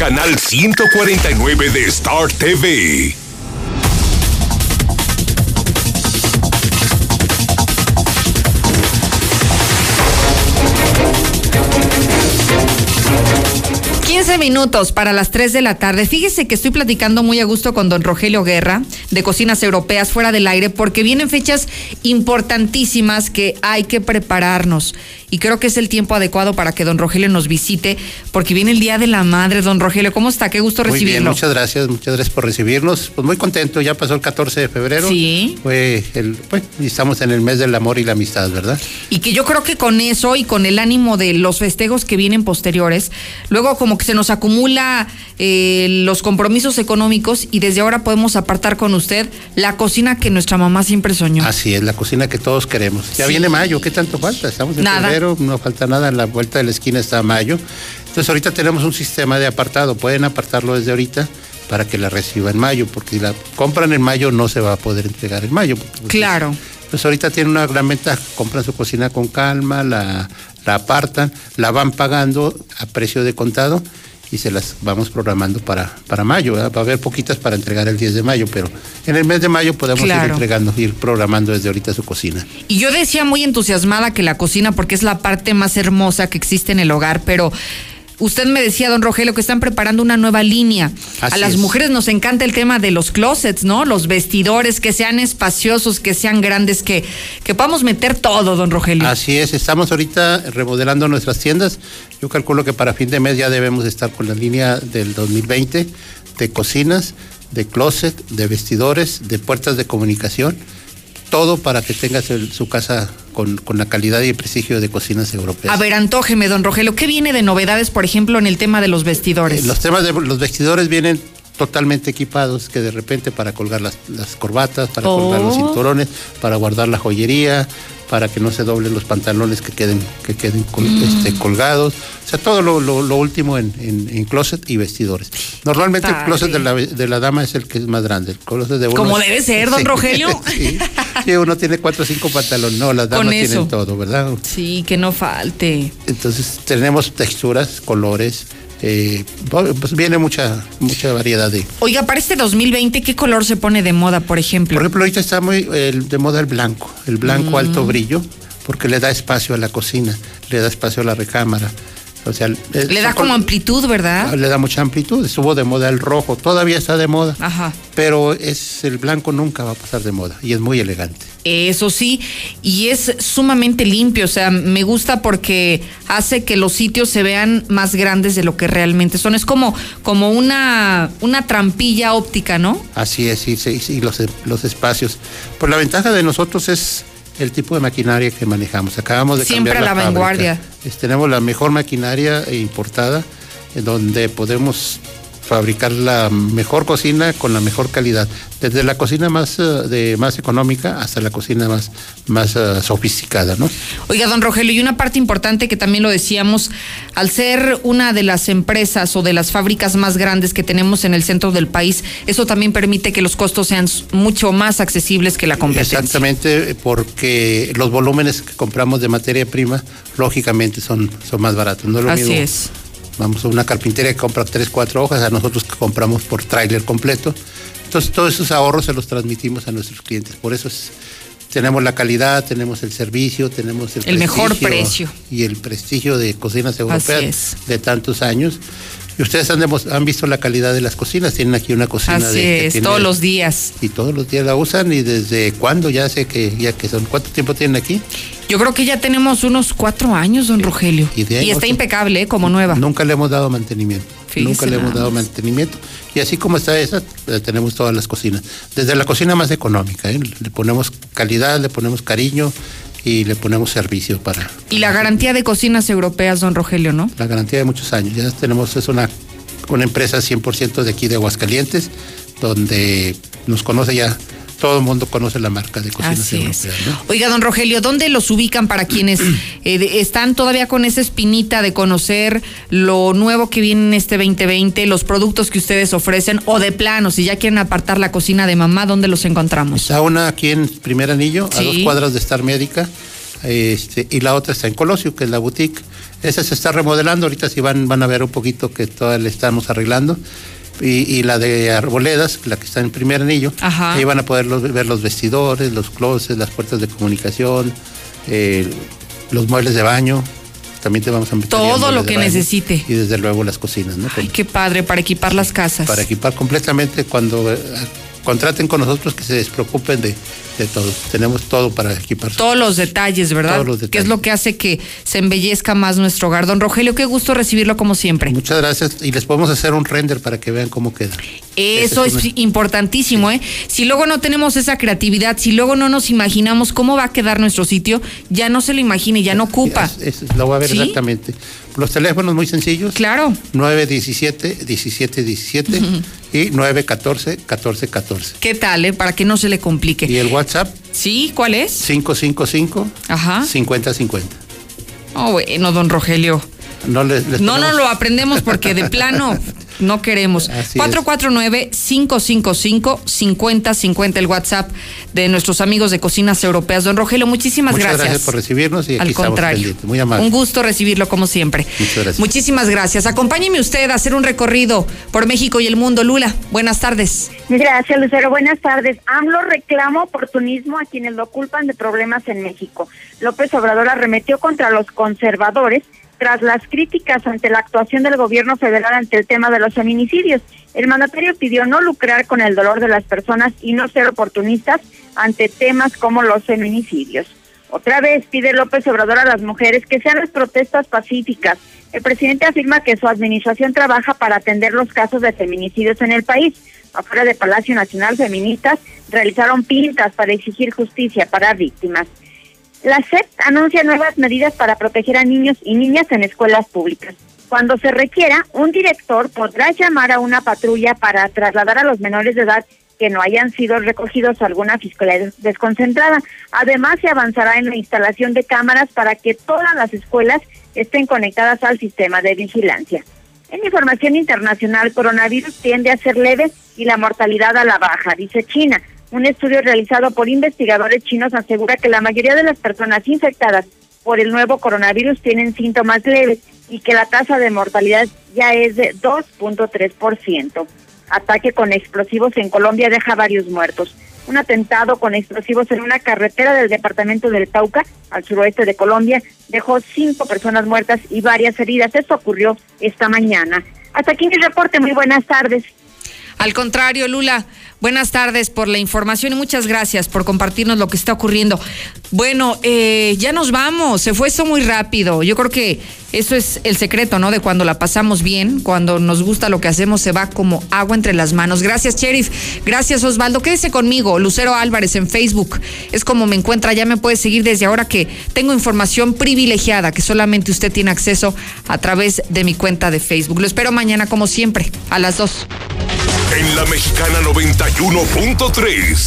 Canal 149 de Star TV. Minutos para las 3 de la tarde. Fíjese que estoy platicando muy a gusto con don Rogelio Guerra de Cocinas Europeas fuera del aire porque vienen fechas importantísimas que hay que prepararnos. Y creo que es el tiempo adecuado para que don Rogelio nos visite porque viene el Día de la Madre. Don Rogelio, ¿cómo está? Qué gusto Muy bien, muchas gracias, muchas gracias por recibirnos. Pues muy contento, ya pasó el 14 de febrero. Sí. Fue el, pues, y estamos en el mes del amor y la amistad, ¿verdad? Y que yo creo que con eso y con el ánimo de los festejos que vienen posteriores, luego como que se nos acumula eh, los compromisos económicos y desde ahora podemos apartar con usted la cocina que nuestra mamá siempre soñó. Así es, la cocina que todos queremos. Ya Sí. viene mayo, ¿qué tanto falta? Estamos en Nada. febrero, no falta nada, en la vuelta de la esquina está mayo. Entonces ahorita tenemos un sistema de apartado, pueden apartarlo desde ahorita para que la reciba en mayo, porque si la compran en mayo no se va a poder entregar en mayo. Claro. Pues ahorita tienen una gran ventaja, compran su cocina con calma, la, la apartan, la van pagando a precio de contado y se las vamos programando para, para mayo. ¿verdad? Va a haber poquitas para entregar el 10 de mayo, pero en el mes de mayo podemos Claro. ir entregando, ir programando desde ahorita su cocina. Y yo decía muy entusiasmada que la cocina, porque es la parte más hermosa que existe en el hogar, pero usted me decía, don Rogelio, que están preparando una nueva línea. a las es. mujeres nos encanta el tema de los closets, ¿no? Los vestidores, que sean espaciosos, que sean grandes, que, que podamos meter todo, don Rogelio. Así es, estamos ahorita remodelando nuestras tiendas. Yo calculo que para fin de mes ya debemos estar con la línea del 2020 de cocinas, de closet, de vestidores, de puertas de comunicación, todo para que tengas el- su casa con, con la calidad y el prestigio de cocinas europeas. A ver, antójeme, don Rogelio, ¿qué viene de novedades, por ejemplo, en el tema de los vestidores? Eh, Los temas de los vestidores vienen totalmente equipados, que de repente para colgar las, las corbatas, para Oh. colgar los cinturones, para guardar la joyería, para que no se doblen los pantalones que queden, que queden col- Mm. este, colgados. O sea, todo lo, lo- lo último en, en- en closet y vestidores. Normalmente el closet de la, de la dama es el que es más grande. El closet de uno Como es- debe ser, don Sí. Rogelio. sí. Sí, uno tiene cuatro o cinco pantalones. No, las damas tienen todo, ¿verdad? Sí, que no falte. Entonces tenemos texturas, colores. Eh, pues viene mucha mucha variedad de. Oiga, para este 2020, ¿qué color se pone de moda, por ejemplo? Por ejemplo, ahorita está muy el- de moda el blanco, el blanco Mm. alto brillo, porque le da espacio a la cocina, le da espacio a la recámara. O sea, Le da como amplitud, ¿verdad? le da mucha amplitud. Estuvo de moda el rojo, todavía está de moda, Ajá. pero es el blanco nunca va a pasar de moda y es muy elegante. Eso sí, y es sumamente limpio, o sea, me gusta porque hace que los sitios se vean más grandes de lo que realmente son. Es como, como una, una trampilla óptica, ¿no? Así es, sí, sí, los, los espacios. Pues la ventaja de nosotros es el tipo de maquinaria que manejamos. Acabamos de Siempre cambiar la fábrica. vanguardia. Tenemos la mejor maquinaria importada, en donde podemos fabricar la mejor cocina con la mejor calidad, desde la cocina más eh, de más económica hasta la cocina más más eh, sofisticada, ¿no? Oiga, don Rogelio, y una parte importante que también lo decíamos, al ser una de las empresas o de las fábricas más grandes que tenemos en el centro del país, eso también permite que los costos sean mucho más accesibles que la competencia. Exactamente, porque los volúmenes que compramos de materia prima, lógicamente son, son más baratos. No es lo Así mismo. es. Vamos a una carpintería que compra tres, cuatro hojas, a nosotros que compramos por tráiler completo. Entonces, todos esos ahorros se los transmitimos a nuestros clientes. Por eso es- tenemos la calidad, tenemos el servicio, tenemos el, El mejor precio. Y el prestigio de cocinas europeas de tantos años. Y ustedes han, han visto la calidad de las cocinas. Tienen aquí una cocina Así de, que es, tiene- todos los días. y todos los días la usan y desde cuándo ya sé que ya que son cuánto tiempo tienen aquí Yo creo que ya tenemos unos cuatro años, don Rogelio. y está impecable, ¿eh? como nueva. nunca le hemos dado mantenimiento Fíjese nunca le hemos dado mantenimiento y así como está esa eh, tenemos todas las cocinas desde la cocina más económica ¿eh? le ponemos calidad le ponemos cariño y le ponemos servicio para Y la garantía de cocinas europeas, don Rogelio, ¿no? la garantía de muchos años ya tenemos es una una empresa 100% de aquí de Aguascalientes donde nos conoce ya todo el mundo conoce la marca de cocinas Así es. europeas ¿no? Oiga, don Rogelio, ¿dónde los ubican para quienes eh, de- están todavía con esa espinita de conocer lo nuevo que viene en este 2020, los productos que ustedes ofrecen o de plano, si ya quieren apartar la cocina de mamá, ¿dónde los encontramos? Está una aquí en Primer Anillo, a dos cuadras de Star Médica, este, y la otra está en Colosio, que es la boutique. Esa se está remodelando, ahorita sí van, van a ver un poquito que todavía le estamos arreglando. Y, y la de Arboledas, la que está en Primer Anillo, Ajá. ahí van a poder los- ver los vestidores, los closets, las puertas de comunicación, eh, los muebles de baño. También te vamos a meter Todo lo que necesite. Y desde luego las cocinas, ¿no? Ay, qué padre, para equipar las casas. para equipar completamente cuando eh, contraten con nosotros que se despreocupen de, de todo. Tenemos todo para equipar. Todos los detalles, ¿verdad? Todos los Que es detalles. lo que hace que se embellezca más nuestro hogar. Don Rogelio, qué gusto recibirlo como siempre. Muchas gracias y les podemos hacer un render para que vean cómo queda. Eso es importantísimo, ¿eh? Si luego no tenemos esa creatividad, si luego no nos imaginamos cómo va a quedar nuestro sitio, ya no se lo imagine, ya no ocupa. Es- es- lo voy a ver ¿Sí? exactamente. Los teléfonos muy sencillos. Claro. 917 17 17 y 914 14 14. ¿Qué tal, eh? Para que no se le complique. Y el WhatsApp ¿Sí? ¿Cuál es? 555 Ajá. 50 50. Oh, bueno, don Rogelio. No les, les No, no lo aprendemos porque de plano no queremos. Así es. 449-555-5050, el WhatsApp de nuestros amigos de Cocinas Europeas. Don Rogelio, muchísimas Muchas gracias. gracias por recibirnos y aquí Al contrario. Muy amable. Un gusto recibirlo como siempre. Muchas gracias. Muchísimas gracias. Acompáñeme usted a hacer un recorrido por México y el mundo. Lula, buenas tardes. Gracias, Lucero. Buenas tardes. AMLO reclama oportunismo a quienes lo culpan de problemas en México. López Obrador arremetió contra los conservadores tras las críticas ante la actuación del gobierno federal ante el tema de los feminicidios. El mandatario pidió no lucrar con el dolor de las personas y no ser oportunistas ante temas como los feminicidios. Otra vez pide López Obrador a las mujeres que sean las protestas pacíficas. El presidente afirma que su administración trabaja para atender los casos de feminicidios en el país. Afuera de Palacio Nacional, feministas realizaron pintas para exigir justicia para víctimas. La SEP anuncia nuevas medidas para proteger a niños y niñas en escuelas públicas. Cuando se requiera, un director podrá llamar a una patrulla para trasladar a los menores de edad que no hayan sido recogidos a alguna fiscalía desconcentrada. Además, se avanzará en la instalación de cámaras para que todas las escuelas estén conectadas al sistema de vigilancia. En información internacional, coronavirus tiende a ser leve y la mortalidad a la baja, dice China. Un estudio realizado por investigadores chinos asegura que la mayoría de las personas infectadas por el nuevo coronavirus tienen síntomas leves y que la tasa de mortalidad ya es de 2.3%. Ataque con explosivos en Colombia deja varios muertos. Un atentado con explosivos en una carretera del departamento del Tauca, al suroeste de Colombia, dejó cinco personas muertas y varias heridas. Esto ocurrió esta mañana. Hasta aquí mi reporte. Muy buenas tardes. Al contrario, Lula, buenas tardes por la información y muchas gracias por compartirnos lo que está ocurriendo. Bueno, eh, ya nos vamos, se fue eso muy rápido. Yo creo que eso es el secreto, ¿no? De cuando la pasamos bien, cuando nos gusta lo que hacemos, se va como agua entre las manos. Gracias, Sheriff. Gracias, Osvaldo. Quédese conmigo, Lucero Álvarez en Facebook. Es como me encuentra, ya me puede seguir desde ahora que tengo información privilegiada que solamente usted tiene acceso a través de mi cuenta de Facebook. Lo espero mañana, como siempre, a las dos En la mexicana 91.3.